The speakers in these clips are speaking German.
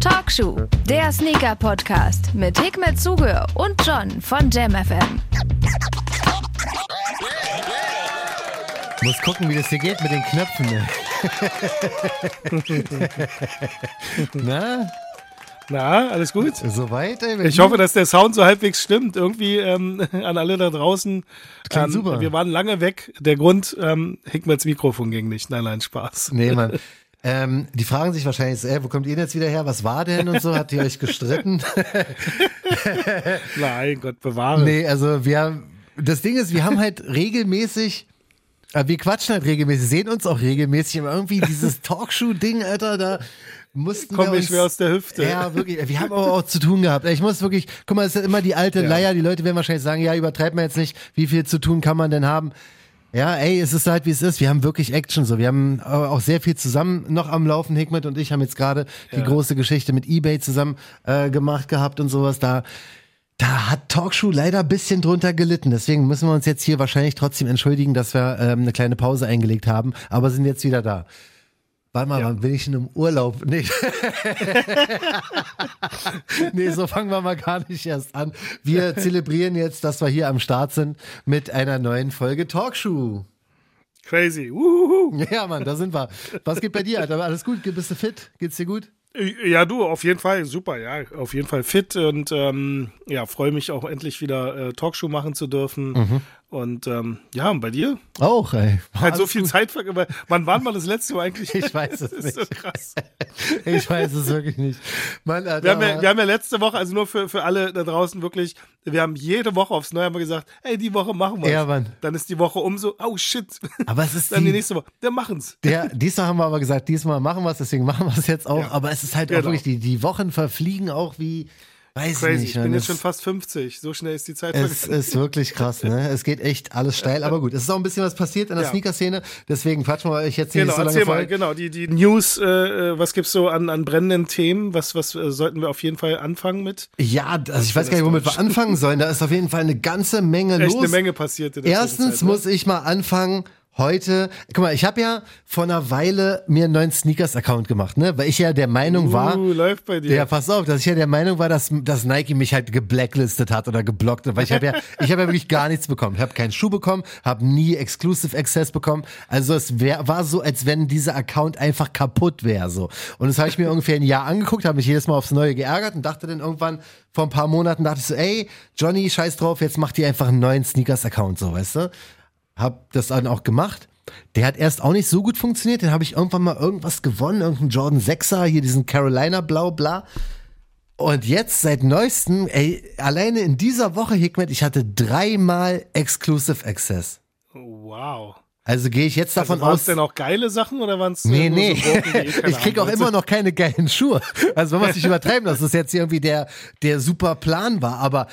Talkshow, der Sneaker-Podcast mit Hikmet Zuge und John von JamFM. Muss gucken, wie das hier geht mit den Knöpfen. Ne? Na, Na, alles gut? soweit? Ey, Ich hoffe, dass der Sound so halbwegs stimmt. Irgendwie ähm, an alle da draußen. Klingt ähm, super. Wir waren lange weg. Der Grund, ähm, Hickmets Mikrofon ging nicht. Nein, nein, Spaß. Nee, Mann. Ähm, die fragen sich wahrscheinlich, ey, wo kommt ihr denn jetzt wieder her? Was war denn und so? Habt ihr euch gestritten? Nein, Gott bewahre. nee, also wir, das Ding ist, wir haben halt regelmäßig, äh, wir quatschen halt regelmäßig, sehen uns auch regelmäßig, aber irgendwie dieses Talkshow-Ding, Alter, da mussten Komm wir mir uns, schwer aus der Hüfte. Ja, wirklich. Wir haben aber auch zu tun gehabt. Ich muss wirklich, guck mal, es ist ja immer die alte Ja. Leier. Die Leute werden wahrscheinlich sagen, ja, übertreibt man jetzt nicht. Wie viel zu tun kann man denn haben? Ja, ey, es ist halt, wie es ist. Wir haben wirklich Action so. Wir haben auch sehr viel zusammen noch am Laufen. Hikmet und ich haben jetzt gerade die Ja. große Geschichte mit Ebay zusammen äh, gemacht gehabt und sowas. Da, da hat Talkshow leider ein bisschen drunter gelitten. Deswegen müssen wir uns jetzt hier wahrscheinlich trotzdem entschuldigen, dass wir ähm, eine kleine Pause eingelegt haben. Aber sind jetzt wieder da. Warte mal, Ja. wann bin ich denn im Urlaub? Nee. nee, so fangen wir mal gar nicht erst an. Wir zelebrieren jetzt, dass wir hier am Start sind mit einer neuen Folge Talkshow. Crazy. Uhuhu. Ja, Mann, da sind wir. Was geht bei dir, Alter? Alles gut? Bist du fit? Geht's dir gut? Ja, du, auf jeden Fall, super, ja, auf jeden Fall fit und ähm, ja, freue mich auch endlich wieder äh, Talkshow machen zu dürfen. Mhm. Und ähm, ja, und bei dir? Auch, ey. Halt so viel gut. Zeit ver- Wann waren wir das letzte Mal eigentlich? Ich weiß es Das ist so nicht. krass. Ich weiß es wirklich nicht. Mann, Alter. Wir haben, ja, wir haben ja letzte Woche, also nur für, für alle da draußen wirklich, wir haben jede Woche aufs Neue haben wir gesagt, ey, die Woche machen wir Ja, Mann. Dann ist die Woche umso, oh shit. aber es ist Dann die die, nächste Woche, wir machen's. Der, diesmal haben wir aber gesagt, diesmal machen wir es, deswegen machen wir es jetzt auch. Ja. Aber es ist halt auch Genau. wirklich, die, die Wochen verfliegen auch wie, weiß Crazy, ich nicht. ich bin jetzt schon fast 50, so schnell ist die Zeit Es ist wirklich krass, ne? Es geht echt alles steil, aber gut. Es ist auch ein bisschen was passiert in der Ja. Sneaker-Szene, deswegen quatschen wir euch jetzt hier Genau, nicht so lange mal, voll. genau, die, die News, äh, äh, was gibt's so an, an brennenden Themen? Was, was äh, sollten wir auf jeden Fall anfangen mit? Ja, also ich weiß gar nicht, womit wir anfangen sollen. Da ist auf jeden Fall eine ganze Menge Echt los. eine Menge passiert in der Erstens Zwischenzeit, ne? muss ich mal anfangen. Heute, guck mal, ich habe ja vor einer Weile mir einen neuen Sneakers-Account gemacht, ne? Weil ich ja der Meinung war, Uh, läuft bei dir. Ja, pass auf, dass ich ja der Meinung war, dass, dass Nike mich halt geblacklistet hat oder geblockt hat, weil ich habe ja, ich habe ja wirklich gar nichts bekommen. Ich habe keinen Schuh bekommen, habe nie Exclusive Access bekommen. Also es wär, war so, als wenn dieser Account einfach kaputt wäre so. Und das habe ich mir ungefähr ein Jahr angeguckt, habe mich jedes Mal aufs Neue geärgert und dachte dann irgendwann vor ein paar Monaten dachte ich so, ey Johnny, scheiß drauf, jetzt mach dir einfach einen neuen Sneakers-Account so, weißt du? Hab das dann auch gemacht. Der hat erst auch nicht so gut funktioniert. Den habe ich irgendwann mal irgendwas gewonnen, irgendeinen Jordan 6er, hier diesen Carolina Blau, bla. Und jetzt seit neuestem, ey, alleine in dieser Woche, Hikmet, ich hatte dreimal Exclusive Access. Wow. Also gehe ich jetzt davon Also waren es aus. denn auch geile Sachen oder waren es Nee, nee. so Broken, eh keiner ich krieg auch immer noch keine geilen Schuhe. Also man es nicht übertreiben, dass das jetzt irgendwie der, der super Plan war. Aber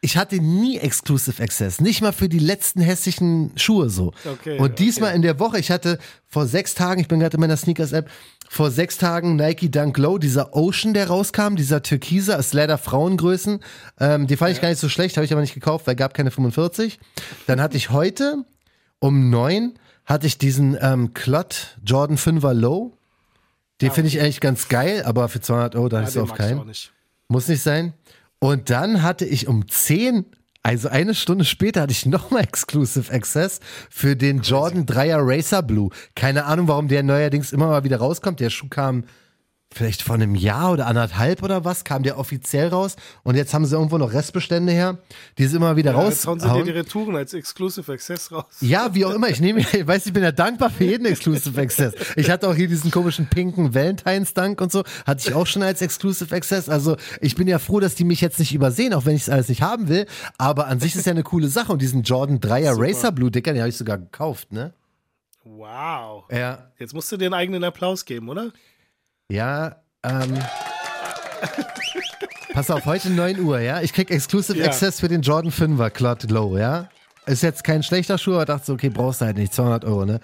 ich hatte nie Exclusive Access. Nicht mal für die letzten hässlichen Schuhe so. Okay, Und diesmal okay. in der Woche, ich hatte vor sechs Tagen, ich bin gerade in meiner Sneakers-App, vor sechs Tagen Nike Dunk Low, dieser Ocean, der rauskam, dieser Türkise, ist leider Frauengrößen. Ähm, die fand ich gar nicht so schlecht, habe ich aber nicht gekauft, weil gab keine 45. Dann hatte ich heute um neun hatte ich diesen ähm, Clot Jordan 5er Low. Den finde ich eigentlich ganz geil, aber für 200 Euro da Ja, auf mag ich keinen. auch nicht. Muss nicht sein. Und dann hatte ich um 10, also eine Stunde später, hatte ich nochmal Exclusive Access für den Jordan 3er Racer Blue. Keine Ahnung, warum der neuerdings immer mal wieder rauskommt. Der Schuh kam vielleicht vor einem Jahr oder anderthalb oder was, kam der offiziell raus. Und jetzt haben sie irgendwo noch Restbestände her, die sie immer wieder Ja, jetzt hauen sie dir die Retouren als Exclusive Access raus. Ja, wie auch immer. Ich nehme, ich weiß, ich bin ja dankbar für jeden Exclusive Access. Ich hatte auch hier diesen komischen pinken Valentine's Dank und so. Hatte ich auch schon als Exclusive Access. Also ich bin ja froh, dass die mich jetzt nicht übersehen, auch wenn ich es alles nicht haben will. Aber an sich ist ja eine coole Sache. Und diesen Jordan 3er Super. Racer Blue Dicker, den habe ich sogar gekauft, ne? Wow. Ja. Jetzt musst du dir einen eigenen Applaus geben, oder? Ja, ähm. Pass auf, heute 9 Uhr, ja? Ich krieg Exclusive Ja. Access für den Jordan 5er Clot Low, ja? Ist jetzt kein schlechter Schuh, aber dachte so, okay, brauchst du halt nicht, 200 Euro, ne?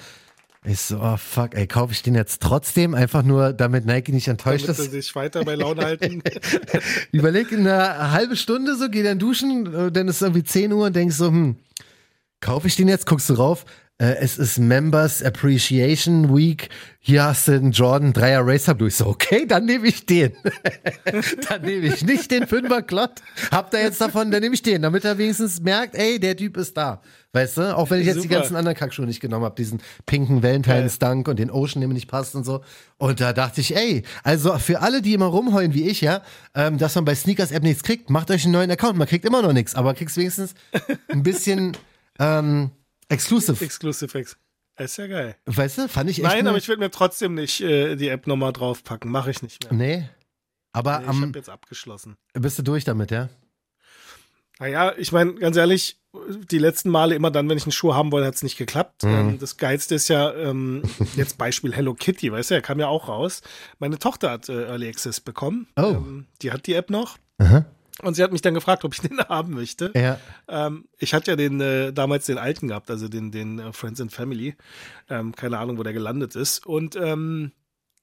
Ich so, oh fuck, ey, kaufe ich den jetzt trotzdem, einfach nur, damit Nike nicht enttäuscht Damit ist. sich weiter bei Laune halten. Überleg in einer halben Stunde so, geh dann duschen, äh, dann ist irgendwie 10 Uhr und denkst so, hm, kaufe ich den jetzt, guckst du rauf, äh, es ist Members Appreciation Week. Hier hast du einen Jordan 3er Racer Blue. Ich so, okay, dann nehme ich den. dann nehme ich nicht den 5er Klott. Habt ihr jetzt davon, dann nehme ich den, damit er wenigstens merkt, ey, der Typ ist da. Weißt du? Auch wenn ich jetzt Super. die ganzen anderen Kackschuhe nicht genommen habe, diesen pinken Valentine's Dunk und den Ocean, der mir nicht passt und so. Und da dachte ich, ey, also für alle, die immer rumheulen wie ich, ja, ähm, dass man bei Sneakers App nichts kriegt, macht euch einen neuen Account. Man kriegt immer noch nichts, aber kriegst wenigstens ein bisschen ähm, exclusive. Exclusive X. Ist ja geil. Weißt du, fand ich echt. Nein, ne- aber ich würde mir trotzdem nicht äh, die App nochmal draufpacken. Mache ich nicht mehr. Nee. Aber Nee, ich am, habe jetzt abgeschlossen. bist du durch damit, ja? Naja, ich meine, ganz ehrlich, die letzten Male immer dann, wenn ich einen Schuh haben wollte, hat es nicht geklappt. Mhm. Ähm, das Geilste ist ja, ähm, jetzt Beispiel Hello Kitty, weißt du, er kam ja auch raus. Meine Tochter hat äh, Early Access bekommen. Oh. Ähm, die hat die App noch. Aha. Und sie hat mich dann gefragt, ob ich den haben möchte. Ja. Ähm, ich hatte ja den äh, damals den alten gehabt, also den, den äh, Friends and Family. Ähm, keine Ahnung, wo der gelandet ist. Und ähm,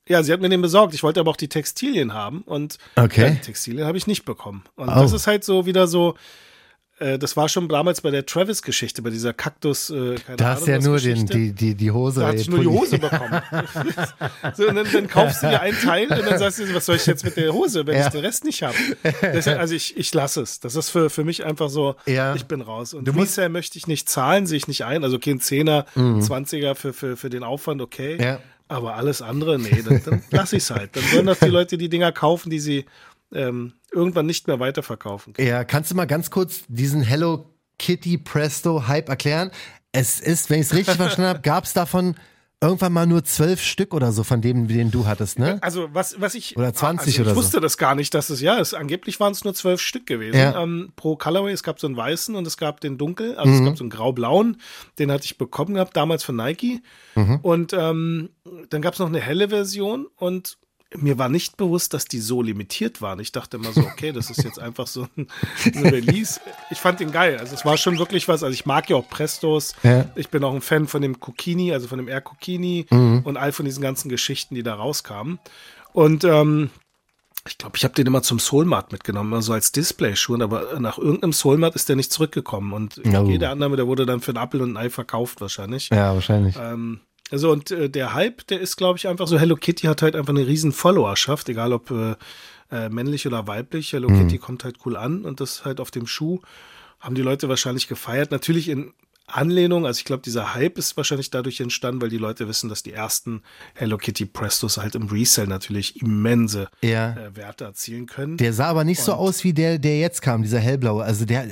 ja, sie hat mir den besorgt. Ich wollte aber auch die Textilien haben und Okay. ja, die Textilien habe ich nicht bekommen. Und Oh. das ist halt so wieder so. Äh, Das war schon damals bei der Travis-Geschichte, bei dieser Kaktus. Äh, Da hast du ja nur den, die, die, die Hose. Da hatte ey, ich nur die. Hose bekommen. so, und dann, dann kaufst du dir ein Teil und dann sagst du, was soll ich jetzt mit der Hose, wenn Ja. ich den Rest nicht habe? Also ich, ich lasse es. Das ist für, für mich einfach so, Ja. ich bin raus. Und Du musst- möchte ich nicht zahlen, sehe ich nicht ein. Also okay, ein Zehner, Mhm. 20er für, für, für den Aufwand, okay. Ja. Aber alles andere, nee, dann, dann lasse ich es halt. Dann sollen doch die Leute die Dinger kaufen, die sie ähm, irgendwann nicht mehr weiterverkaufen können. Ja, kannst du mal ganz kurz diesen Hello Kitty Presto Hype erklären? Es ist, wenn ich es richtig verstanden habe, gab es davon irgendwann mal nur zwölf Stück oder so von dem, den du hattest, ne? Also was, was ich Oder 20 also oder ich so. wusste das gar nicht, dass es ja ist. Angeblich waren es nur zwölf Stück gewesen Ja. ähm, pro Colorway. Es gab so einen weißen und es gab den dunkel, also Mhm. es gab so einen grau-blauen. Den hatte ich bekommen gehabt damals von Nike. Mhm. Und ähm, dann gab es noch eine helle Version und mir war nicht bewusst, dass die so limitiert waren. Ich dachte immer so, okay, das ist jetzt einfach so ein, ein Release. Ich fand den geil. Also es war schon wirklich was. Also ich mag ja auch Prestos. Ja. Ich bin auch ein Fan von dem Kokini, also von dem Air Kokini Mhm. und all von diesen ganzen Geschichten, die da rauskamen. Und ähm, ich glaube, ich habe den immer zum Soulmart mitgenommen, also als Display-Schuh, aber nach irgendeinem Soulmart ist der nicht zurückgekommen. Und Oh. jede Annahme, der wurde dann für einen Apfel und ein Ei verkauft wahrscheinlich. Ja, wahrscheinlich. Ähm, also und äh, der Hype, der ist, glaube ich, einfach so, Hello Kitty hat halt einfach eine riesen Followerschaft, egal ob äh, äh, männlich oder weiblich. Hello Kitty kommt halt cool an und das halt auf dem Schuh haben die Leute wahrscheinlich gefeiert. Natürlich in Anlehnung, also ich glaube, dieser Hype ist wahrscheinlich dadurch entstanden, weil die Leute wissen, dass die ersten Hello Kitty Prestos halt im Resell natürlich immense Ja. äh, Werte erzielen können. Der sah aber nicht so Und- aus wie der, der jetzt kam, dieser hellblaue. Also der,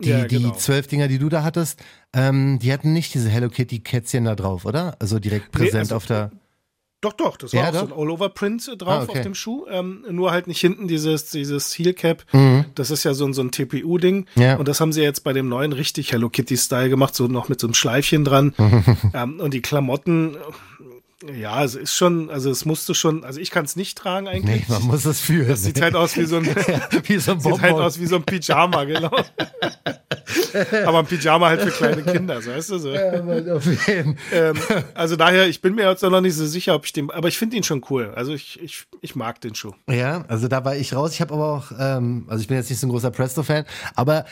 die, Ja, die genau. zwölf Dinger, die du da hattest, ähm, die hatten nicht diese Hello Kitty Kätzchen da drauf, oder? Also direkt Nee, präsent also- auf der. Doch, doch, das war Ja, auch so doch? ein All-Over-Print drauf Ah, okay. auf dem Schuh. Ähm, nur halt nicht hinten dieses, dieses Heel-Cap. Das ist ja so ein, so ein TPU-Ding. Mhm. Ja. Und das haben sie jetzt bei dem neuen richtig Hello Kitty-Style gemacht, so noch mit so einem Schleifchen dran. ähm, und die Klamotten, ja, es ist schon, also es musste schon, also ich kann es nicht tragen Nee, eigentlich. man muss es fühlen. das sieht halt aus wie so ein, wie so ein sieht halt aus wie so ein Pyjama, genau. Aber ein Pyjama halt für kleine Kinder, so weißt du so. Ja, Mann, auf jeden. Ähm, also daher, ich bin mir jetzt noch nicht so sicher, ob ich den, aber ich finde ihn schon cool. Also ich, ich, ich mag den Schuh. Ja, also da war ich raus. Ich habe aber auch, ähm, also ich bin jetzt nicht so ein großer Presto-Fan, aber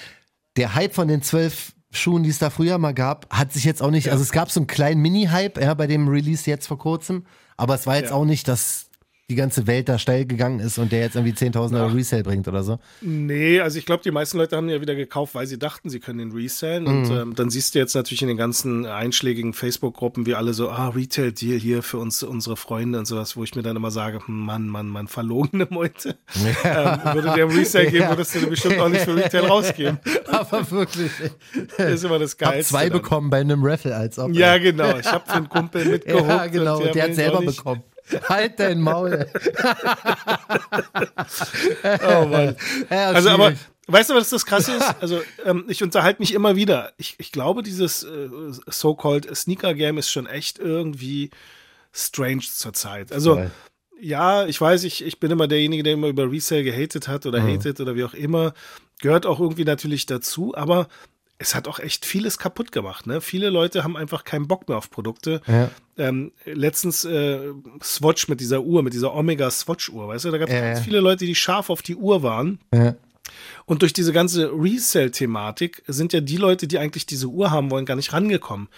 der Hype von den zwölf Schuhen, die es da früher mal gab, hat sich jetzt auch nicht, also es gab so einen kleinen Mini-Hype ja, bei dem Release jetzt vor kurzem, aber es war jetzt Ja. auch nicht, dass die ganze Welt da steil gegangen ist und der jetzt irgendwie 10.000 Euro Resale bringt oder so. Nee, also ich glaube, die meisten Leute haben ja wieder gekauft, weil sie dachten, sie können ihn resellen. Und ähm, dann siehst du jetzt natürlich in den ganzen einschlägigen Facebook-Gruppen, wie alle so, ah, Retail-Deal hier für uns, unsere Freunde und sowas, wo ich mir dann immer sage, hm, Mann, Mann, Mann, verlogene Meute. ähm, würde der im Resale geben, Ja. würdest du den bestimmt auch nicht für Retail rausgeben. aber wirklich. Das ist immer das Ich hab Geilste. zwei dann. bekommen bei einem Raffle als ob. Ja, genau. Ich habe für einen Kumpel mitgeholt. ja genau. und Und der hat selber bekommen. Halt dein Maul. Oh Mann. Ja, Also, aber weißt du, was das Krasse ist? Also, ähm, ich unterhalte mich immer wieder. Ich, ich glaube, dieses äh, so-called Sneaker-Game ist schon echt irgendwie strange zurzeit. Also, Voll. ja, ich weiß, ich, ich bin immer derjenige, der immer über Resale gehatet hat oder hatet oder wie auch immer. Gehört auch irgendwie natürlich dazu, aber es hat auch echt vieles kaputt gemacht. Ne? Viele Leute haben einfach keinen Bock mehr auf Produkte. Ja. Ähm, letztens äh, Swatch mit dieser Uhr, mit dieser Omega Swatch-Uhr, weißt du, da gab es Ja, ganz ja. viele Leute, die scharf auf die Uhr waren. Und durch diese ganze Resell-Thematik sind ja die Leute, die eigentlich diese Uhr haben wollen, gar nicht rangekommen.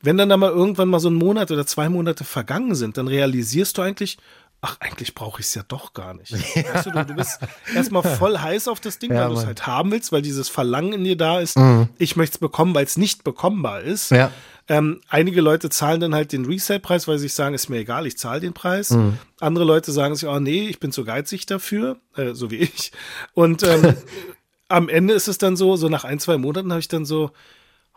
wenn dann da mal irgendwann mal so ein Monat oder zwei Monate vergangen sind, dann realisierst du eigentlich, ach, eigentlich brauche ich es ja doch gar nicht. Ja. Weißt du, du, du bist erstmal voll heiß auf das Ding, ja, weil du es halt haben willst, weil dieses Verlangen in dir da ist, mhm. ich möchte es bekommen, weil es nicht bekommbar ist. Ja. Ähm, einige Leute zahlen dann halt den Resale-Preis, weil sie sich sagen, ist mir egal, ich zahle den Preis. Mhm. Andere Leute sagen sich, oh nee, ich bin zu geizig dafür, äh, so wie ich. Und ähm, am Ende ist es dann so, so nach ein, zwei Monaten habe ich dann so,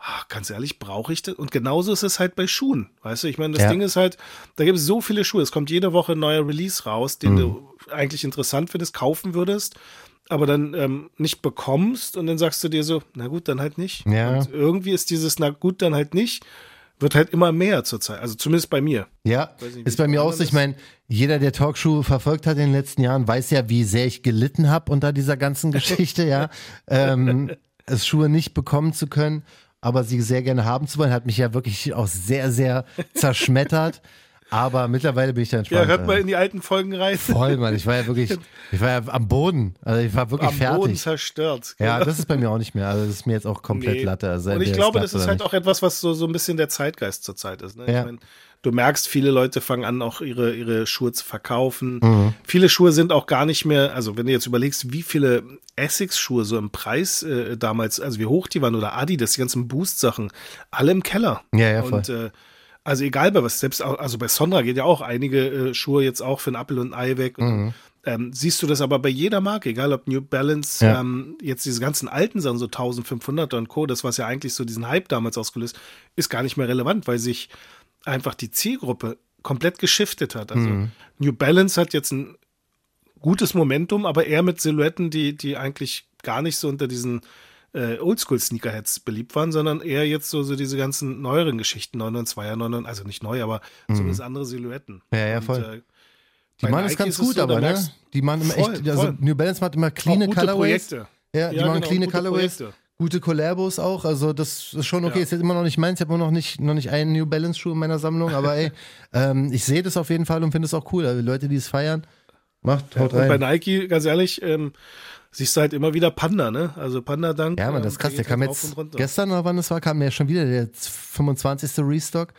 ach, ganz ehrlich, brauche ich das? Und genauso ist es halt bei Schuhen. Weißt du, ich meine, das ja. Ding ist halt, da gibt es so viele Schuhe. Es kommt jede Woche ein neuer Release raus, den mhm. du eigentlich interessant findest, kaufen würdest, aber dann ähm, nicht bekommst und dann sagst du dir so, na gut, dann halt nicht. Ja. Und irgendwie ist dieses, na gut, dann halt nicht wird halt immer mehr zurzeit. Also zumindest bei mir. Ja, nicht, ist bei mir auch so. Ich meine, jeder, der Talkshow verfolgt hat in den letzten Jahren, weiß ja, wie sehr ich gelitten habe unter dieser ganzen Geschichte, ja. ähm, es Schuhe nicht bekommen zu können aber sie sehr gerne haben zu wollen, hat mich ja wirklich auch sehr, sehr zerschmettert. Aber mittlerweile bin ich dann entspannt. Ja, hört mal in die alten Folgen rein. Voll, Mann. Ich war ja wirklich, ich war ja am Boden. Also ich war wirklich am fertig. Am Boden zerstört. Genau. Ja, das ist bei mir auch nicht mehr. Also das ist mir jetzt auch komplett nee. Latte. Also Und ich glaube, das ist halt nicht. auch etwas, was so, so ein bisschen der Zeitgeist zurzeit ist. Ne? Ja. Ich mein, du merkst, viele Leute fangen an, auch ihre, ihre Schuhe zu verkaufen. Mhm. Viele Schuhe sind auch gar nicht mehr, also wenn du jetzt überlegst, wie viele Essex-Schuhe so im Preis äh, damals, also wie hoch die waren oder Adidas, die ganzen Boost-Sachen, alle im Keller. Ja, ja, voll. Und äh, also egal bei was, selbst auch, also bei Sondra geht ja auch einige äh, Schuhe jetzt auch für einen Apfel und ein Ei weg. Und, mhm. ähm, siehst du das aber bei jeder Marke, egal ob New Balance, ja. ähm, jetzt diese ganzen alten Sachen, so 1500 und Co., das was ja eigentlich so diesen Hype damals ausgelöst, ist gar nicht mehr relevant, weil sich einfach die Zielgruppe komplett geschiftet hat. Also mhm. New Balance hat jetzt ein gutes Momentum, aber eher mit Silhouetten, die, die eigentlich gar nicht so unter diesen äh, Oldschool-Sneakerheads beliebt waren, sondern eher jetzt so, so diese ganzen neueren Geschichten, 992er, 9, also nicht neu, aber mhm. zumindest andere Silhouetten. Ja, ja, voll. Und, äh, die machen es ganz gut, so, aber, ne? Die machen immer voll, echt, also voll. New Balance macht immer clean Colorways. Projekte. Ja, die ja, machen genau, clean Colorways. Gute Collabos auch, also das ist schon okay. Ja. Ist jetzt immer noch nicht meins, ich habe noch nicht, noch nicht einen New Balance Schuh in meiner Sammlung, aber ey, ähm, ich sehe das auf jeden Fall und finde es auch cool. Also Leute, die es feiern, macht, haut ja, rein. Und bei Nike, ganz ehrlich, ähm, siehst du halt immer wieder Panda, ne? Also Panda Dank. Ja, man, das ist krass. Der kam halt jetzt gestern oder wann es war, kam ja schon wieder der 25. Restock.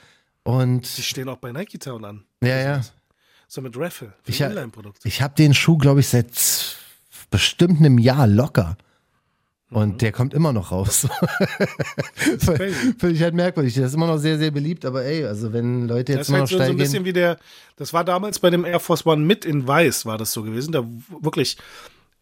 Und die stehen auch bei Nike Town an. Ja, ja. So mit Raffle. Ich, ha ich habe den Schuh, glaube ich, seit bestimmt einem Jahr locker. Und mhm. der kommt immer noch raus. Finde ich halt merkwürdig. Der ist immer noch sehr, sehr beliebt, aber ey, also wenn Leute jetzt immer halt noch so, steigen. so ein bisschen wie der, das war damals bei dem Air Force One mit in Weiß, war das so gewesen. Da wirklich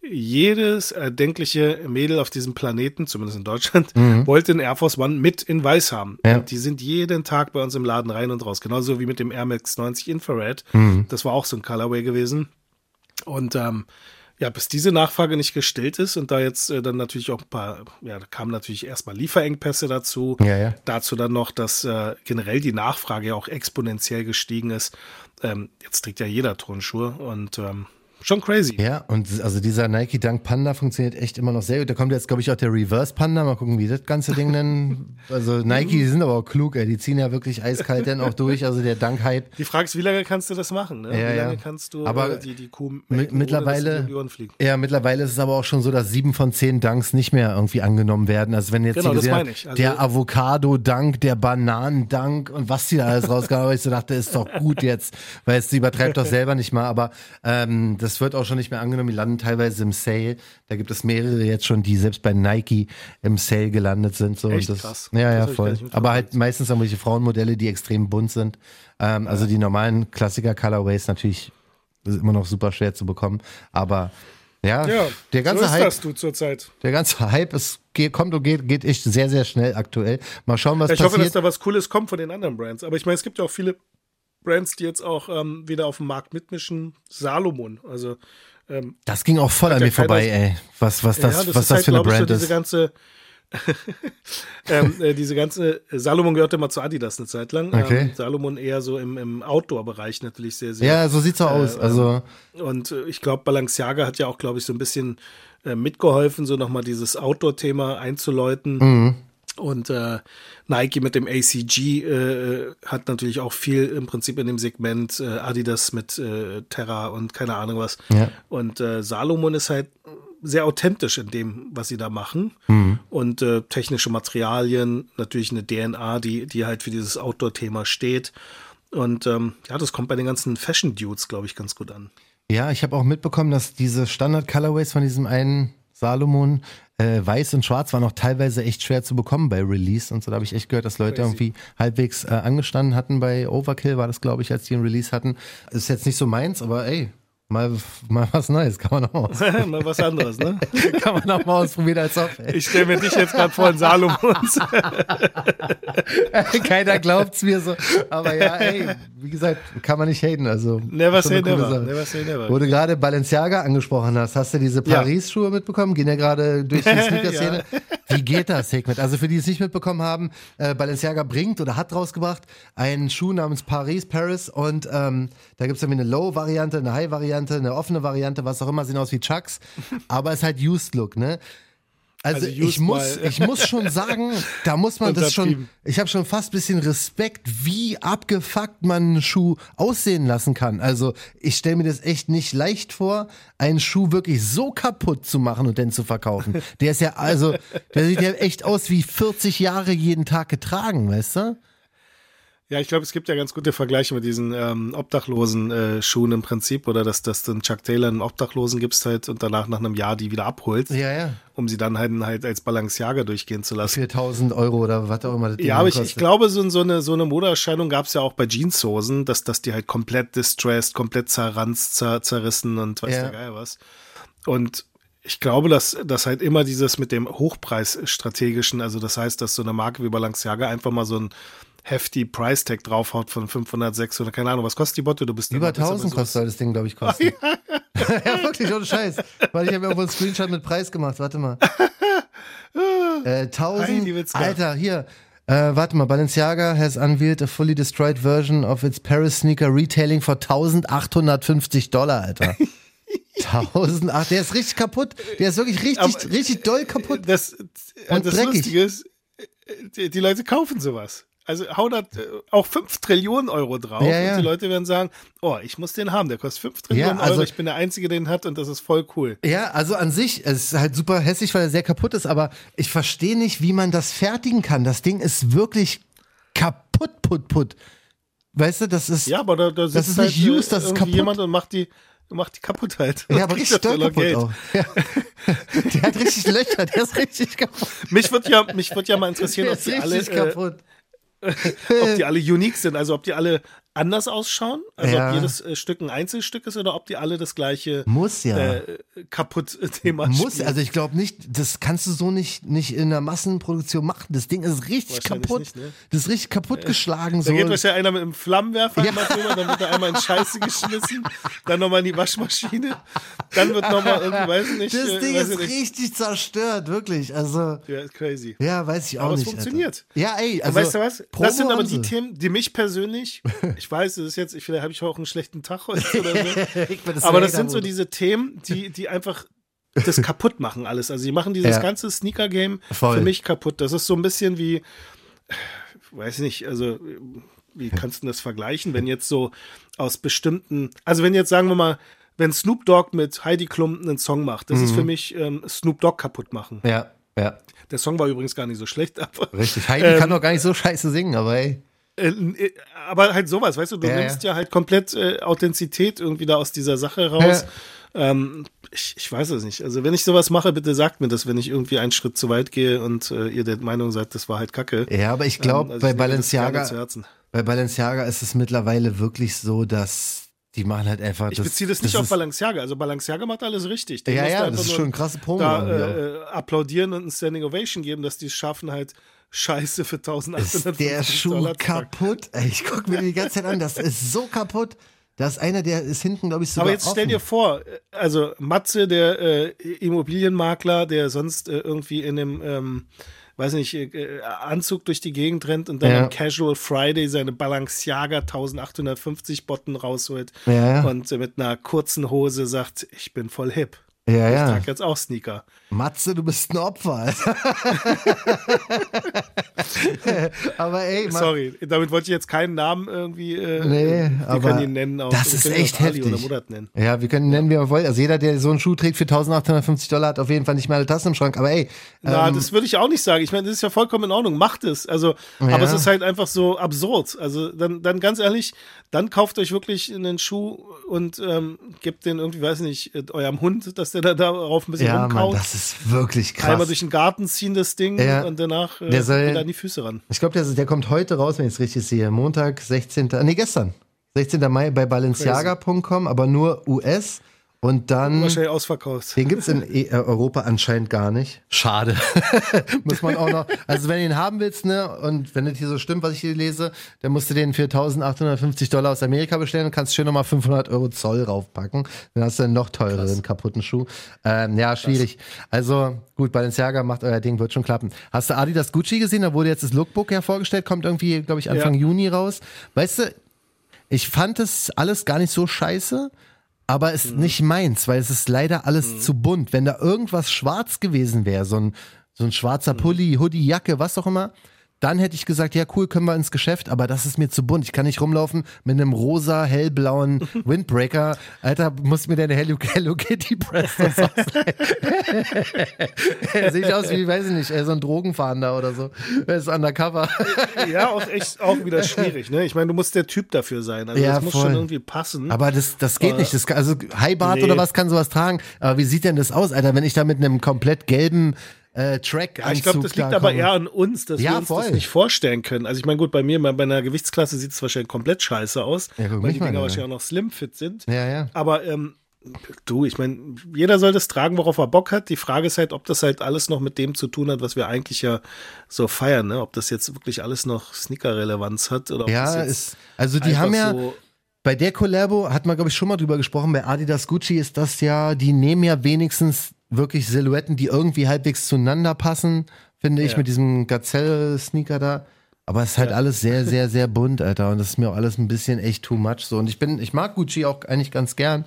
jedes erdenkliche Mädel auf diesem Planeten, zumindest in Deutschland, mhm. wollte den Air Force One mit in weiß haben. Ja. Und die sind jeden Tag bei uns im Laden rein und raus. Genauso wie mit dem Air Max 90 Infrared. Mhm. Das war auch so ein Colorway gewesen. Und ähm, ja, bis diese Nachfrage nicht gestillt ist und da jetzt äh, dann natürlich auch ein paar, ja, da kamen natürlich erstmal Lieferengpässe dazu. Ja, ja. Dazu dann noch, dass äh, generell die Nachfrage ja auch exponentiell gestiegen ist. Ähm, jetzt trägt ja jeder Turnschuhe und ähm, Schon crazy. Ja, und also dieser Nike Dunk Panda funktioniert echt immer noch sehr gut. Da kommt jetzt, glaube ich, auch der Reverse Panda. Mal gucken, wie das ganze Ding denn. Also Nike, die sind aber auch klug, ey. Die ziehen ja wirklich eiskalt dann auch durch. Also der Dunk-Hype. Die Frage ist, wie lange kannst du das machen? Ne? Ja, wie lange ja. kannst du aber äh, die, die Kuh mit, mittlerweile, Ja, mittlerweile ist es aber auch schon so, dass sieben von zehn Dunks nicht mehr irgendwie angenommen werden. Also wenn jetzt genau, gesehen, also der Avocado-Dunk, der Bananen-Dunk und was die da alles rauskamen, aber ich so dachte, ist doch gut jetzt, weil es übertreibt doch selber nicht mal. Aber ähm, das wird auch schon nicht mehr angenommen die landen teilweise im Sale. Da gibt es mehrere jetzt schon, die selbst bei Nike im Sale gelandet sind. So. Echt das, krass. Ja, ja, voll. Aber halt meistens irgendwelche Frauenmodelle, die extrem bunt sind. Ähm, also die normalen Klassiker-Colorways natürlich ist immer noch super schwer zu bekommen. Aber ja, ja der ganze so ist Hype. Das. Der ganze Hype ist, kommt und geht, geht echt sehr, sehr schnell aktuell. Mal schauen, was ja, ich passiert. Ich hoffe, dass da was Cooles kommt von den anderen Brands. Aber ich meine, es gibt ja auch viele Brands, die jetzt auch ähm, wieder auf dem Markt mitmischen. Salomon, also ähm, das ging auch voll an mir vorbei, ey. Was, was das, ja, das was das halt, für eine Brand so ist. Diese ganze, ähm, äh, diese ganze Salomon gehörte immer zu Adidas eine Zeit lang. Okay. Ähm, Salomon eher so im, im Outdoor-Bereich natürlich sehr, sehr. Ja, so sieht's so äh, aus. Also und äh, ich glaube, Balenciaga hat ja auch, glaube ich, so ein bisschen äh, mitgeholfen, so nochmal dieses Outdoor-Thema einzuläuten. Mhm. Und äh, Nike mit dem ACG äh, hat natürlich auch viel im Prinzip in dem Segment äh, Adidas mit äh, Terra und keine Ahnung was. Ja. Und äh, Salomon ist halt sehr authentisch in dem, was sie da machen. Mhm. Und äh, technische Materialien, natürlich eine DNA, die, die halt für dieses Outdoor-Thema steht. Und ähm, ja, das kommt bei den ganzen Fashion-Dudes, glaube ich, ganz gut an. Ja, ich habe auch mitbekommen, dass diese Standard-Colorways von diesem einen Salomon, äh, weiß und schwarz, waren auch teilweise echt schwer zu bekommen bei Release und so. Da habe ich echt gehört, dass Leute Crazy. irgendwie halbwegs äh, angestanden hatten bei Overkill, war das, glaube ich, als die einen Release hatten. Ist jetzt nicht so meins, aber ey, mal, mal was Neues, kann man auch mal, Mal was anderes, ne? kann man auch mal ausprobieren als. Ey. Ich stelle mir dich jetzt gerade vor in Salomons. Keiner glaubt's mir so. Aber ja, ey, wie gesagt, kann man nicht haten. Also, Never say never. Sache. Never say never. Wo du gerade Balenciaga angesprochen hast, hast du diese Ja. Paris-Schuhe mitbekommen? Gehen ja gerade durch die Sneaker-Szene. Wie geht das, Hikmet? Also für die es nicht mitbekommen haben, äh, Balenciaga bringt oder hat rausgebracht einen Schuh namens Paris, Paris und ähm, da gibt's irgendwie eine Low-Variante, eine High-Variante, eine offene Variante, was auch immer, sehen aus wie Chucks, aber ist halt Used Look, ne? Also, Also ich muss, ich muss schon sagen, da muss man das schon, ich habe schon fast ein bisschen Respekt, wie abgefuckt man einen Schuh aussehen lassen kann. Also ich stelle mir das echt nicht leicht vor, einen Schuh wirklich so kaputt zu machen und dann zu verkaufen. Der ist ja, also, der sieht ja echt aus wie 40 Jahre jeden Tag getragen, weißt du? Ja, ich glaube, es gibt ja ganz gute Vergleiche mit diesen ähm, obdachlosen äh, Schuhen im Prinzip oder dass, dass du einen Chuck Taylor einen Obdachlosen gibst halt und danach nach einem Jahr die wieder abholst, Ja, ja. um sie dann halt, halt als Balenciaga durchgehen zu lassen. 4000 Euro oder was auch immer das Ding Ja, aber ich, ich glaube, so, so eine, so eine Modeerscheinung gab es ja auch bei Jeanshosen, dass, dass die halt komplett distressed, komplett zerranzt, zer, zerrissen und weiß Ja. der Geil was. Und ich glaube, dass, dass halt immer dieses mit dem Hochpreisstrategischen, also das heißt, dass so eine Marke wie Balenciaga einfach mal so ein hefty Price Tag draufhaut von 500, 600, keine Ahnung, was kostet die Botte? Du bist Über immer besser bei 1000 sowas. kostet soll das Ding, glaube ich, kosten. ja, wirklich, ohne Scheiß. Weil ich habe irgendwo einen Screenshot mit Preis gemacht. Warte mal. äh, 1000. Heidi Witzka. Alter, hier. Äh, warte mal, Balenciaga has unveiled a fully destroyed version of its Paris sneaker retailing for 1850 Dollar, Alter. 1008, der ist richtig kaputt. Der ist wirklich richtig, Aber- richtig doll kaputt. Das, Und das dreckig. Lustige ist, die, die Leute kaufen sowas. Also hauen da äh, auch 5 Trillionen Euro drauf Ja, ja. und die Leute werden sagen, oh, ich muss den haben, der kostet 5 Trillionen also- Euro, ich bin der Einzige, der den hat und das ist voll cool. Ja, also an sich, es ist halt super hässlich, weil er sehr kaputt ist, aber ich verstehe nicht, wie man das fertigen kann. Das Ding ist wirklich kaputt, put, put. Weißt du, das ist. Ja, aber da, da Das ist nicht halt, äh, used, das ist kaputt. jemand und macht die, macht die Kaputtheit. Ja, Und aber richtig doll kaputt auch. Ja. Der hat richtig Löcher, der ist richtig kaputt. Mich würde ja, mich würd ja mal interessieren, Der ob ist die, alle, äh, kaputt. Ob die alle unique sind, also ob die alle anders ausschauen, also Ja. ob jedes äh, Stück ein Einzelstück ist oder ob die alle das gleiche Muss ja. äh, Kaputt-Thema Muss, spielen. also ich glaube nicht, das kannst du so nicht, nicht in der Massenproduktion machen. Das Ding ist richtig kaputt. nicht, ne? Das ist richtig kaputtgeschlagen. Da So. geht wahrscheinlich einer mit einem Flammenwerfer einmal drüber, dann wird er einmal in Scheiße geschmissen, dann nochmal in die Waschmaschine, dann wird nochmal irgendwie, weiß ich nicht. Das äh, Ding ist nicht. richtig zerstört, wirklich. Also, Ja, ist crazy. ja, weiß ich auch Aber es nicht. funktioniert. Alter. Ja, ey, Und also. weißt du was? Promo das sind aber die sie. Themen, die mich persönlich, ich weiß, es ist jetzt, vielleicht habe ich auch einen schlechten Tag heute oder so, Ich bin aber das sind so diese Themen, die, die einfach das kaputt machen alles. Also die machen dieses Ja. ganze Sneaker-Game für mich kaputt. Das ist so ein bisschen wie, weiß nicht, also wie kannst du das vergleichen, wenn jetzt so aus bestimmten, also wenn jetzt sagen wir mal, wenn Snoop Dogg mit Heidi Klum einen Song macht, das Mhm. ist für mich ähm, Snoop Dogg kaputt machen. Ja, ja, Der Song war übrigens gar nicht so schlecht, aber richtig. Heidi Ähm, kann doch gar nicht so scheiße singen, aber ey. Äh, äh, aber halt sowas, weißt du, du Ja, nimmst ja. halt komplett äh, Authentizität irgendwie da aus dieser Sache raus. Ähm, ich, ich weiß es nicht. Also wenn ich sowas mache, bitte sagt mir das, wenn ich irgendwie einen Schritt zu weit gehe und äh, ihr der Meinung seid, das war halt Kacke. Ja, aber ich glaube, Ähm, also bei ich das Balenciaga, bei Balenciaga ist es mittlerweile wirklich so, dass die machen halt einfach. Ich beziehe das nicht auf Balenciaga. Also Balenciaga macht alles richtig. Den Ja, ja, das ist schon eine krasse Promo. Da äh, äh, applaudieren und ein Standing Ovation geben, dass die es schaffen, halt Scheiße für 1850 ist der Schuh Dollar kaputt? Ey, ich gucke mir die ganze Zeit an, das ist so kaputt. Da ist einer, der ist hinten, glaube ich, sogar Aber jetzt stell offen. dir vor, äh, also Matze, der äh, Immobilienmakler, der sonst äh, irgendwie in einem, ähm, weiß nicht, äh, Anzug durch die Gegend rennt und dann Ja. am Casual Friday seine Balenciaga 1850 Botten rausholt Ja, und äh, mit einer kurzen Hose sagt, ich bin voll hip. Ja, Ich ja. trage jetzt auch Sneaker. Matze, du bist ein Opfer, aber ey, man, Sorry, damit wollte ich jetzt keinen Namen irgendwie. Äh, Nee, wir aber können ihn nennen. Auch, das ist ihn echt Ali heftig. Oder Murat nennen. Ja, wir können nennen, wie wir wollen. Also jeder, der so einen Schuh trägt für 1850 Dollar, hat auf jeden Fall nicht mehr alle Tassen im Schrank. Aber ey, Na, ähm, das würde ich auch nicht sagen. Ich meine, das ist ja vollkommen in Ordnung. Macht es. Also, Ja. aber es ist halt einfach so absurd. Also, dann, dann ganz ehrlich, dann kauft euch wirklich einen Schuh und ähm, gebt den irgendwie, weiß nicht, äh, eurem Hund, dass der da darauf ein bisschen ja, Mann, rumkaut. das ist wirklich krass. Einmal durch den Garten ziehen das Ding Ja. und danach äh, Der soll- wieder an die Füße ran. Ich glaube, der, der kommt heute raus, wenn ich es richtig sehe. Montag, 16. Nee, gestern. 16. Mai bei Balenciaga.com, aber nur US. Und dann. Wahrscheinlich ausverkauft. Den gibt's in E- äh, Europa anscheinend gar nicht. Schade. Muss man auch noch. Also wenn du ihn haben willst, ne, und wenn das hier so stimmt, was ich hier lese, dann musst du den für 1850 Dollar aus Amerika bestellen und kannst schön nochmal 500 Euro Zoll raufpacken. Dann hast du einen noch teureren kaputten Schuh. Ähm, ja, schwierig. Also gut, Balenciaga macht euer Ding, wird schon klappen. Hast du Adidas Gucci gesehen? Da wurde jetzt das Lookbook ja vorgestellt, kommt irgendwie, glaube ich, Anfang Ja. Juni raus. Weißt du, ich fand das alles gar nicht so scheiße, aber ist nicht meins, weil es ist leider alles zu bunt. Wenn da irgendwas schwarz gewesen wäre, so ein, so ein schwarzer Pulli, Hoodie, Jacke, was auch immer, dann hätte ich gesagt, ja cool, können wir ins Geschäft, aber das ist mir zu bunt. Ich kann nicht rumlaufen mit einem rosa, hellblauen Windbreaker. Alter, muss mir deine Hello, Hello Kitty Press das. Sehe ich aus wie, weiß ich nicht, äh, so ein Drogenfahnder oder so. Er ist undercover. Ja, auch echt auch wieder schwierig. Ne? Ich meine, du musst der Typ dafür sein. Also Ja, das muss voll. schon irgendwie passen. Aber das, das geht nicht. Das, also Highbart Nee. oder was kann sowas tragen? Aber wie sieht denn das aus, Alter, wenn ich da mit einem komplett gelben äh, Track Ja, ich glaube, das liegt aber eher an uns, dass Ja, wir uns voll. das nicht vorstellen können. Also ich meine, gut, bei mir, bei einer Gewichtsklasse sieht es wahrscheinlich komplett scheiße aus, Ja, weil die Dinger wahrscheinlich auch noch slim-fit sind. Ja, ja. Aber ähm, du, ich meine, jeder soll das tragen, worauf er Bock hat. Die Frage ist halt, ob das halt alles noch mit dem zu tun hat, was wir eigentlich ja so feiern, ne? Ob das jetzt wirklich alles noch Sneaker-Relevanz hat oder ob das Ja, ist, also die haben ja, so bei der Collabo hat man, glaube ich, schon mal drüber gesprochen, bei Adidas Gucci ist das ja, die nehmen ja wenigstens wirklich Silhouetten, die irgendwie halbwegs zueinander passen, finde ich, Ja. mit diesem Gazelle-Sneaker da. Aber es ist halt alles sehr, sehr, sehr bunt, Alter. Und das ist mir auch alles ein bisschen echt too much so. Und ich bin, ich mag Gucci auch eigentlich ganz gern.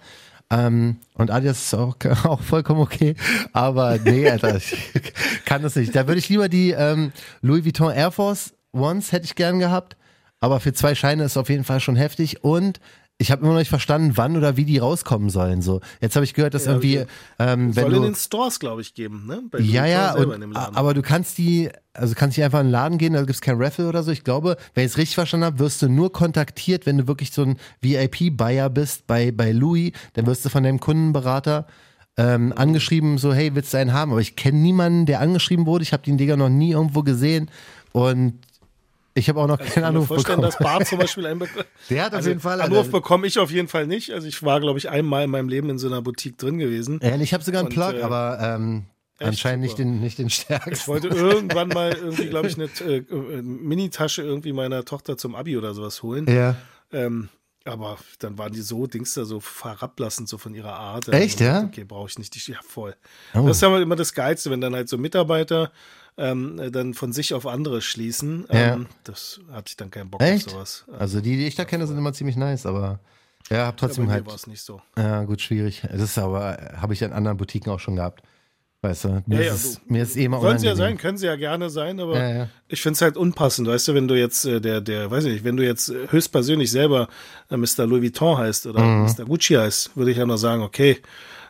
Ähm, und Adidas ist auch, auch vollkommen okay. Aber nee, Alter, ich kann das nicht. Da würde ich lieber die ähm, Louis Vuitton Air Force Ones hätte ich gern gehabt. Aber für zwei Scheine ist auf jeden Fall schon heftig. Und ich habe immer noch nicht verstanden, wann oder wie die rauskommen sollen. So, jetzt habe ich gehört, dass Ja, irgendwie, okay. ähm, wenn soll du in den Stores, glaube ich, geben, ne? Bei ja, ja, und, in dem Laden. aber du kannst die, also kannst nicht einfach in den Laden gehen, da gibt's kein Raffle oder so. Ich glaube, wenn ich es richtig verstanden habe, wirst du nur kontaktiert, wenn du wirklich so ein VIP-Buyer bist bei, bei Louis, dann wirst du von deinem Kundenberater ähm, angeschrieben, so, hey, willst du einen haben? Aber ich kenne niemanden, der angeschrieben wurde. Ich habe den Digger noch nie irgendwo gesehen und ich habe auch noch Also ich keinen Anruf vorstellen, bekommen. dass Bart zum Beispiel einen bekommen. Der hat auf Also jeden Fall Anruf Alter. bekomme ich auf jeden Fall nicht. Also ich war, glaube ich, einmal in meinem Leben in so einer Boutique drin gewesen. Ja, ich habe sogar einen Plug, äh, aber ähm, anscheinend nicht den, nicht den Ich stärksten. wollte irgendwann mal irgendwie, glaube ich, eine äh, äh, Minitasche irgendwie meiner Tochter zum Abi oder sowas holen. Ja. Ähm, aber dann waren die so, Dings da so herablassend, so von ihrer Art. Echt, Und ja? Okay, brauche ich nicht. Die, ja, voll. Oh. Das ist aber immer das Geilste, wenn dann halt so Mitarbeiter ähm, äh, dann von sich auf andere schließen. Ja. Ähm, das hatte ich dann keinen Bock Echt? auf sowas. Also die, die ich da kenne, sind immer ziemlich nice, aber ja, hab trotzdem mir halt. war es nicht so. Ja, gut, schwierig. Das ist aber, habe ich in anderen Boutiquen auch schon gehabt. Weißt du, mir, Ja, ja, ist, mir ist eh immer Sollen sie ja sein, können sie ja gerne sein, aber Ja, ja. ich finde es halt unpassend, weißt du, wenn du jetzt äh, der, der, weiß ich nicht, wenn du jetzt äh, höchstpersönlich selber äh, Mr. Louis Vuitton heißt oder Mhm. Mr. Gucci heißt, würde ich ja noch sagen, okay,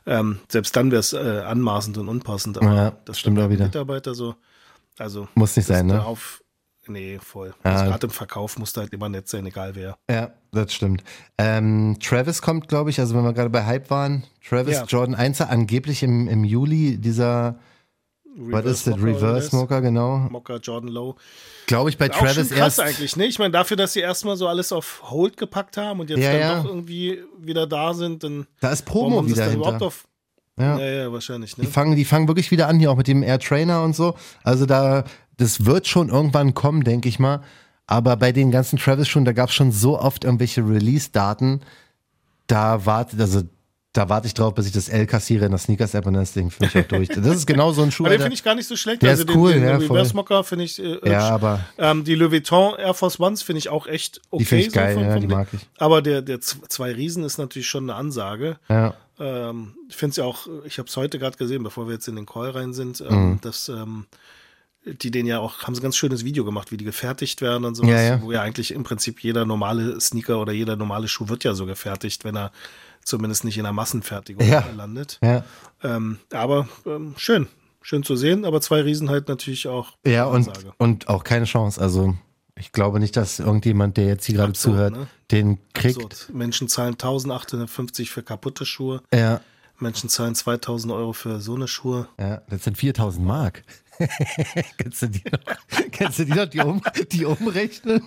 ähm, selbst dann wäre es äh, anmaßend und unpassend, aber Ja, das stimmt auch wieder. Mitarbeiter so, also Muss nicht sein, ne? Darauf, nee, voll. Ja. Also Gerade im Verkauf musst du halt immer nett sein, egal wer. Ja, das stimmt. Ähm, Travis kommt, glaube ich, also wenn wir gerade bei Hype waren, Travis Ja. Jordan 1 angeblich im, im Juli dieser, was ist das, Reverse? Smoker, genau. Mocha Jordan Low. Glaube ich bei Auch Travis schon krass erst. eigentlich, ne? Ich meine, dafür, dass sie erstmal so alles auf Hold gepackt haben und jetzt Ja, dann ja. doch irgendwie wieder da sind, dann Da ist Promo wieder hinter. auf. Ja. Ja, ja, wahrscheinlich, ne? Die fangen, die fangen wirklich wieder an, hier auch mit dem Air Trainer und so. Also da, das wird schon irgendwann kommen, denke ich mal. Aber bei den ganzen Travis schon, da gab es schon so oft irgendwelche Release-Daten. Da wartet, also da warte ich drauf, bis ich das L kassiere in der Sneakers-App und das Ding für mich auch durch. Das ist genau so ein Schuh. Aber den finde ich gar nicht so schlecht. Der also ist den, cool, den, ja, den voll. Reverse Mocker finde ich äh, Ja, aber- ähm, die Louis Vuitton Air Force Ones finde ich auch echt okay. Die finde ich so geil, vom- ja, die mag ich. Aber der, der zwei Riesen ist natürlich schon eine Ansage. Ja. Ähm, ich finde es ja auch, ich habe es heute gerade gesehen, bevor wir jetzt in den Call rein sind, ähm, Mhm. dass ähm, die den ja auch, haben sie ein ganz schönes Video gemacht, wie die gefertigt werden und sowas, Ja, ja. wo ja eigentlich im Prinzip jeder normale Sneaker oder jeder normale Schuh wird ja so gefertigt, wenn er zumindest nicht in der Massenfertigung Ja. landet. Ja. Ähm, aber ähm, schön, schön zu sehen, aber zwei Riesen halt natürlich auch Ja, und, Ansage. und auch keine Chance. Also, ich glaube nicht, dass irgendjemand, der jetzt hier gerade Absurd, zuhört, ne? den kriegt. Absurd. Menschen zahlen 1850 für kaputte Schuhe, Ja, Menschen zahlen 2000 Euro für so eine Schuhe. ja, das sind 4000 Mark. kannst, du die noch, kannst du die noch die, um, die umrechnen?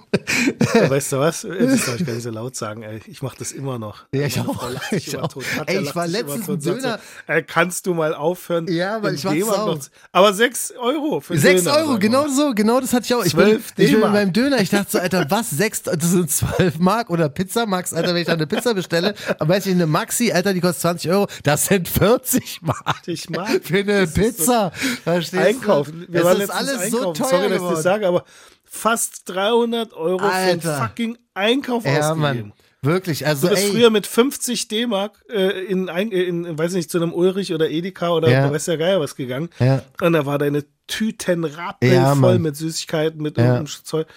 Weißt du was? Das darf ich gar nicht so laut sagen, ey. Ich mache das immer noch. Ja, ich Meine auch. Ich immer auch. Ey, ich war letztens sagt Döner- So, ey, kannst du mal aufhören? Ja, weil ich war sauer. Aber 6 Euro für 6 Döner, Euro, genau so, genau das hatte ich auch. Ich bin, 12 ich bin beim Döner, ich dachte so, Alter, was, 6, das sind 12 Mark oder Pizza Max, Alter, wenn ich da eine Pizza bestelle, aber weiß ich, eine Maxi, Alter, die kostet 20 Euro, das sind 40 Mark. Ich mag. Für eine ist so- Pizza. Verstehst Einkaufen. Du? Wir es waren ist alles einkaufen. so teuer Sorry, dass ich geworden. Das sage, aber fast 300 Euro für Alter. einen fucking Einkauf ja, ausgegeben. Mann. Wirklich, also Du bist ey, früher mit 50 D-Mark äh, in, äh, in, weiß nicht, zu einem Ulrich oder Edeka oder Ja. weiß der Geier was gegangen. Ja. Und da war deine Tüten rappelvoll Ja, mit Süßigkeiten, mit Ja. irgendeinem Zeug.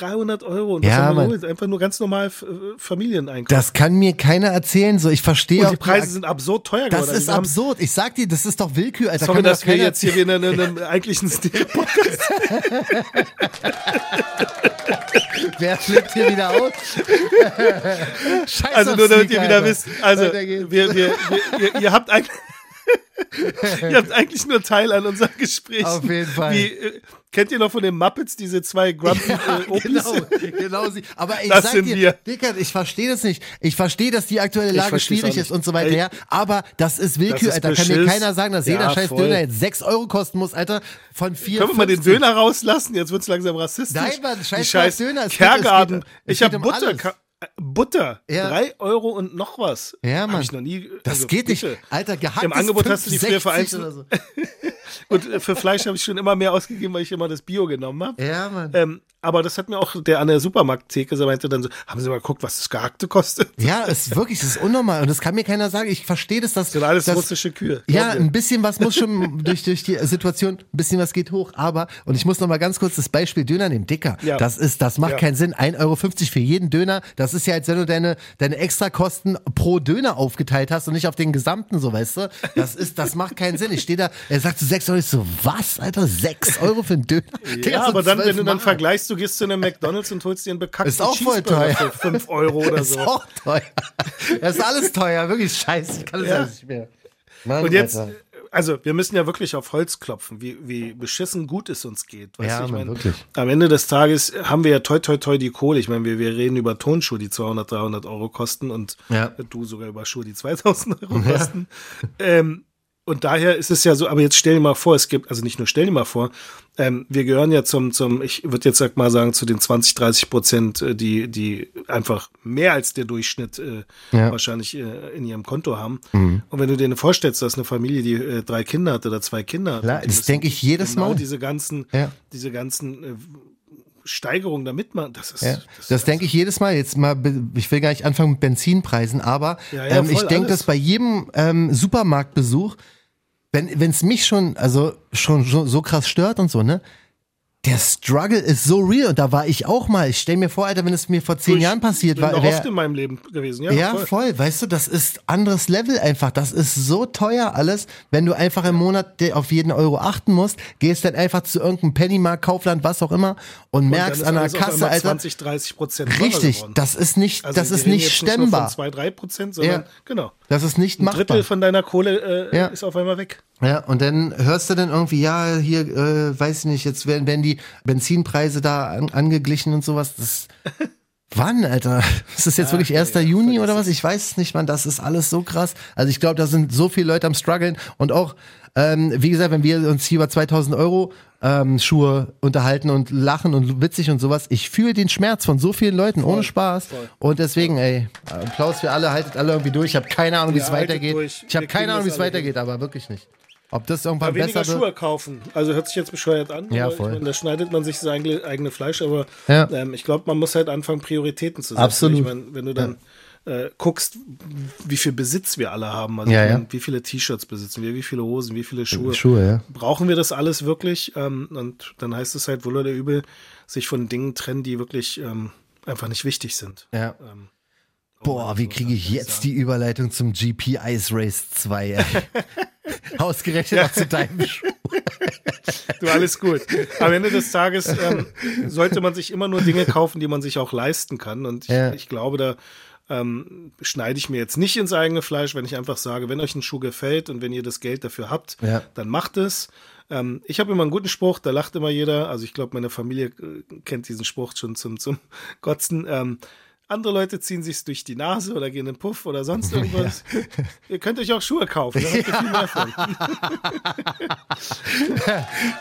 300 Euro und was Ja, haben wir Mann. geholt? Einfach nur ganz normal äh, Familieneinkauf. das kann mir keiner erzählen, so, ich verstehe und auch die Preise sind absurd teuer das geworden. Also ist haben- absurd. Ich sag dir, das ist doch Willkür, Alter. Sorry, dass wir jetzt hier in einem eigentlichen Stereo-Podcast Wer flippt hier wieder aus? Scheiß Also nur damit ihr Sneaker, wieder Alter. wisst, also wir, wir, wir, ihr, ihr habt eigentlich ihr habt eigentlich nur Teil an unserem Gespräch. Auf jeden Fall. Wie, kennt ihr noch von den Muppets diese zwei Grumpy Ja, äh, genau, genau. sie- Aber ich Das sag dir, wir. Dickert, ich verstehe das nicht. Ich verstehe, dass die aktuelle Lage schwierig ist und so weiter, Ey, ja. Aber das ist Willkür, das ist Alter. Kann mir Beschiss. keiner sagen, dass jeder Ja, scheiß voll. Döner jetzt 6 Euro kosten muss, Alter. Von 4 Können wir mal den Döner rauslassen? Jetzt wird's langsam rassistisch. Nein, Mann, scheiß scheiß Döner, Kergarten. ich habe um Butter. Butter. Ja. Drei Euro und noch was. Ja, Hab Mann. ich noch nie. Das also geht nicht. bitte. Alter, gehacktes Im Angebot hast du die früher 5,60 vereinzelt- oder so. Und äh, für Fleisch habe ich schon immer mehr ausgegeben, weil ich immer das Bio genommen habe. Ja, Mann. Ähm, aber das hat mir auch der an der Supermarkttheke, so meinte dann so, haben Sie mal geguckt, was das Gehackte kostet? Ja, es ist wirklich, es ist unnormal. Und das kann mir keiner sagen. Ich verstehe das, dass. Das sind alles dass, russische Kühe. Ja, ein bisschen was muss schon durch, durch die Situation, ein bisschen was geht hoch. Aber, und ich muss noch mal ganz kurz das Beispiel Döner nehmen. Dicker, Ja. das ist, das macht Ja. keinen Sinn. 1,50 Euro für jeden Döner. Das ist ja, als wenn du deine, deine Extrakosten pro Döner aufgeteilt hast und nicht auf den gesamten, so weißt du. Das ist, das macht keinen Sinn. Ich stehe da, er sagt so 6 Euro. Ich so, was, Alter? 6 Euro für einen Döner? Digga, Ja, so aber dann, 12 wenn du dann vergleichst, du gehst zu einem McDonalds und holst dir einen bekackten Ist auch voll teuer. für 5 Euro oder ist so. auch teuer. Das ist alles teuer, wirklich scheiße. Ich kann das Ja. alles nicht mehr. Mann, Und jetzt, Alter. also wir müssen ja wirklich auf Holz klopfen, wie, wie beschissen gut es uns geht. Weißt Ja, du, ich meine, wirklich. am Ende des Tages haben wir ja toi toi toi die Kohle. Ich meine, wir, wir reden über Tonschuhe, die 200, 300 Euro kosten und Ja. du sogar über Schuhe, die 2000 Euro kosten. Ähm, und daher ist es ja so, aber jetzt stell dir mal vor, es gibt, also nicht nur stell dir mal vor, ähm, wir gehören ja zum, zum, ich würde jetzt sag mal sagen, zu den 20, 30 Prozent, äh, die, die einfach mehr als der Durchschnitt äh, Ja. Mhm. wahrscheinlich äh, in ihrem Konto haben. Und wenn du dir vorstellst, dass eine Familie, die äh, drei Kinder hat oder zwei Kinder Klar, das denke ich jedes genau Mal. diese ganzen, Ja. diese ganzen äh, Steigerungen da mitmachen, das ist, Ja, das denke ich jedes Mal. Jetzt mal, ich will gar nicht anfangen mit Benzinpreisen, aber Ja, ja, ähm, ich denke, dass bei jedem ähm, Supermarktbesuch, wenn es mich schon, also schon so, so krass stört und so, ne? Der Struggle ist so real und da war ich auch mal. Ich stell mir vor, Alter, wenn es mir vor zehn Ich Jahren passiert war, wär, oft in meinem Leben gewesen. Ja, ja, voll. voll. Weißt du, das ist anderes Level einfach. Das ist so teuer alles. Wenn du einfach im Monat auf jeden Euro achten musst, gehst dann einfach zu irgendeinem Pennymarkt, Kaufland, was auch immer und Und merkst an der Kasse, Alter. 20, 30 Prozent Richtig, das ist nicht, Also das ist nicht Nicht stemmbar. nur von 2, 3 Prozent, sondern Ja. genau. Das ist nicht Ein machbar. Drittel von deiner Kohle äh, Ja. ist auf einmal weg. Ja, und dann hörst du dann irgendwie, ja, hier, äh, weiß ich nicht, jetzt werden, werden die Benzinpreise da an, angeglichen und sowas. Das, Wann, Alter? Ist das jetzt Ja, wirklich 1. ja, Juni oder was? Ich weiß es nicht, Mann. Das ist alles so krass. Also ich glaube, da sind so viele Leute am struggeln und auch, ähm, wie gesagt, wenn wir uns hier über 2000 Euro ähm, Schuhe unterhalten und lachen und witzig und sowas, ich fühle den Schmerz von so vielen Leuten ohne Spaß. voll. Und deswegen, ey, Applaus für alle, haltet alle irgendwie durch. Ich habe keine Ahnung, wie es weitergeht. durch. Ich habe keine Ahnung, wie es weitergeht, aber wirklich nicht. Ob das irgendwann Aber weniger besser Schuhe kaufen. Also hört sich jetzt bescheuert an. Ja, voll. meine, da schneidet man sich das eigene, Fleisch, aber Ja. ähm, ich glaube, man muss halt anfangen, Prioritäten zu setzen. Absolut. Ich meine, wenn du dann äh, guckst, wie viel Besitz wir alle haben, also Ja, ja. wie viele T-Shirts besitzen wir, wie viele Hosen, wie viele Schuhe. Schuhe, ja. Brauchen wir das alles wirklich? Ähm, und dann heißt es halt wohl oder übel, sich von Dingen trennen, die wirklich ähm, einfach nicht wichtig sind. Ja. Ähm, Boah, wie kriege ich jetzt die Überleitung zum GP Ice Race 2? ey? Ausgerechnet auch zu deinem Schuh. Du, alles gut. Am Ende des Tages ähm, sollte man sich immer nur Dinge kaufen, die man sich auch leisten kann. Und ich, Ja. ich glaube, da ähm, schneide ich mir jetzt nicht ins eigene Fleisch, wenn ich einfach sage, wenn euch ein Schuh gefällt und wenn ihr das Geld dafür habt, Ja. dann macht es. Ähm, ich habe immer einen guten Spruch, da lacht immer jeder. Also ich glaube, meine Familie äh, kennt diesen Spruch schon zum, zum Kotzen. Ähm, andere Leute ziehen sich's durch die Nase oder gehen in den Puff oder sonst irgendwas. Ihr könnt euch auch Schuhe kaufen, da habt ihr viel mehr von.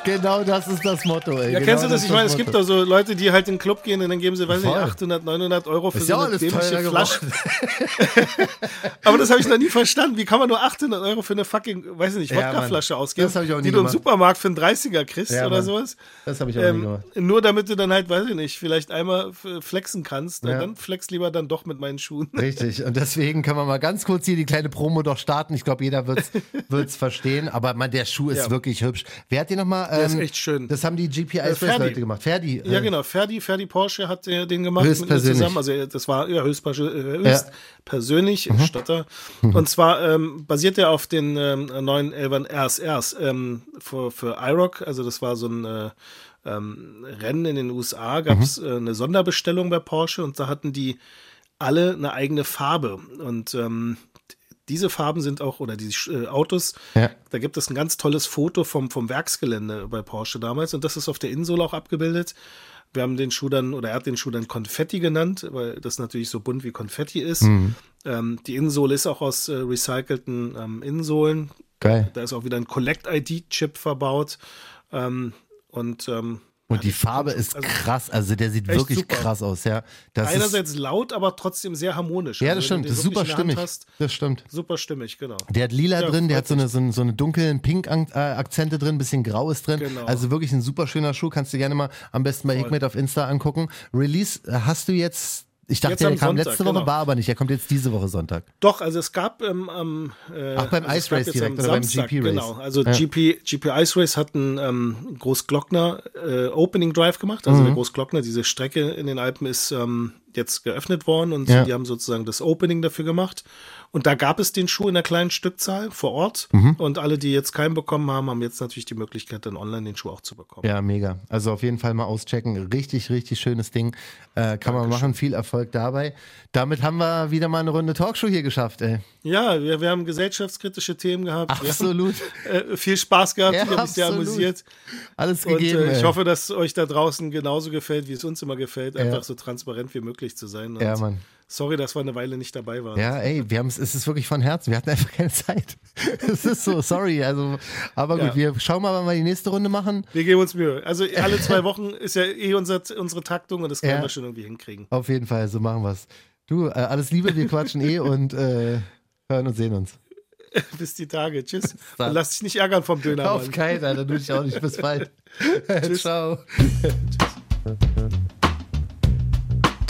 Genau das ist das Motto, ey. Ja, genau kennst du das? Ich ist meine, es gibt da so Leute, die halt in den Club gehen und dann geben sie, weiß nicht, Voll. 800, 900 Euro für Ist so ja eine dämliche Flasche. Aber das habe ich noch nie verstanden. Wie kann man nur 800 Euro für eine fucking, weiß ich nicht, Ja, Wodkaflasche Mann. ausgeben, Das ich nie die du im gemacht. Supermarkt für einen 30er kriegst Ja, oder Mann. sowas? Das habe ich auch nie Ähm, gemacht. nur damit du dann halt, weiß ich nicht, vielleicht einmal flexen kannst. Ja. Dann flex lieber dann doch mit meinen Schuhen. Richtig. Und deswegen können wir mal ganz kurz hier die kleine Promo doch starten. Ich glaube, jeder wird's, wird's verstehen. Aber man, der Schuh ist Ja. wirklich hübsch. Wer hat den nochmal? Ähm, Der ist echt schön. Das haben die GP Ice Race Ferdi. Leute gemacht. Ferdi. Ja, äh, genau. Ferdi, Ferdi Porsche hat äh, den gemacht mit mir Höchstpersönlich. zusammen. Also äh, das war ja höchst, äh, höchst Ja. Mhm. persönlich, Stotter. Und zwar ähm, basiert er auf den ähm, neuen Elvan RSRs ähm, für, für IROC. Also das war so ein äh, ähm, Rennen in den USA, gab es Mhm. äh, eine Sonderbestellung bei Porsche und da hatten die alle eine eigene Farbe. Und ähm, diese Farben sind auch, oder die äh, Autos, Ja. da gibt es ein ganz tolles Foto vom, vom Werksgelände bei Porsche damals und das ist auf der Insole auch abgebildet. Wir haben den Schuh dann, oder er hat den Schuh dann Konfetti genannt, weil das natürlich so bunt wie Konfetti ist. Mhm. Ähm, die Innensohle ist auch aus äh, recycelten ähm, Innensohlen. Geil. Da ist auch wieder ein Collect-ID-Chip verbaut. Ähm, und ähm, Und die Farbe ist also krass. Also der sieht wirklich super. krass aus, ja. Das ist, einerseits laut, aber trotzdem sehr harmonisch. ja, Also das wenn stimmt. Das ist super stimmig. Hast, Das stimmt. super stimmig, genau. Der hat lila Ja, drin, der hat so eine, so, eine, so eine dunklen Pink-Akzente drin, bisschen grau ist drin. Genau. Also wirklich ein super schöner Schuh. Kannst du gerne mal am besten bei. Hikmet auf Insta angucken. Release äh, hast du jetzt, ich dachte, der am kam Sonntag, letzte Woche, genau. war aber nicht. Der kommt jetzt diese Woche Sonntag. Doch, also es gab ähm, am äh, Ach, beim also Ice Race direkt oder beim Samstag, GP Race? Genau, also Ja. GP, GP Ice Race hat einen ähm, Großglockner äh, Opening Drive gemacht. Also Mhm. der Großglockner, diese Strecke in den Alpen ist ähm, jetzt geöffnet worden und Ja. die haben sozusagen das Opening dafür gemacht. Und da gab es den Schuh in einer kleinen Stückzahl vor Ort. Mhm. Und alle, die jetzt keinen bekommen haben, haben jetzt natürlich die Möglichkeit, dann online den Schuh auch zu bekommen. Ja, mega. Also auf jeden Fall mal auschecken. Richtig, richtig schönes Ding. Äh, kann man machen. Viel Erfolg dabei. Damit haben wir wieder mal eine Runde Talkshow hier geschafft, ey. Ja, wir, wir haben gesellschaftskritische Themen gehabt. Absolut. Haben äh, viel Spaß gehabt. Ja, ich habe mich sehr amüsiert. Alles Und gegeben. äh, ich hoffe, dass euch da draußen genauso gefällt, wie es uns immer gefällt, einfach Ja. so transparent wie möglich zu sein. Und Ja, Mann. Sorry, dass wir eine Weile nicht dabei waren. Ja, ey, wir haben es, es ist wirklich von Herzen. Wir hatten einfach keine Zeit. Es ist so, sorry. Also, aber gut, Ja. wir schauen mal, wann wir die nächste Runde machen. Wir geben uns Mühe. Also alle zwei Wochen ist ja eh unser, unsere Taktung und das können Ja. wir schon irgendwie hinkriegen. Auf jeden Fall, so machen wir's. Du, äh, alles Liebe, wir quatschen eh und äh, hören und sehen uns. Bis die Tage. Tschüss. Und lass dich nicht ärgern vom Döner. Auf keinen, Alter, du dich auch nicht. Bis bald. Ciao.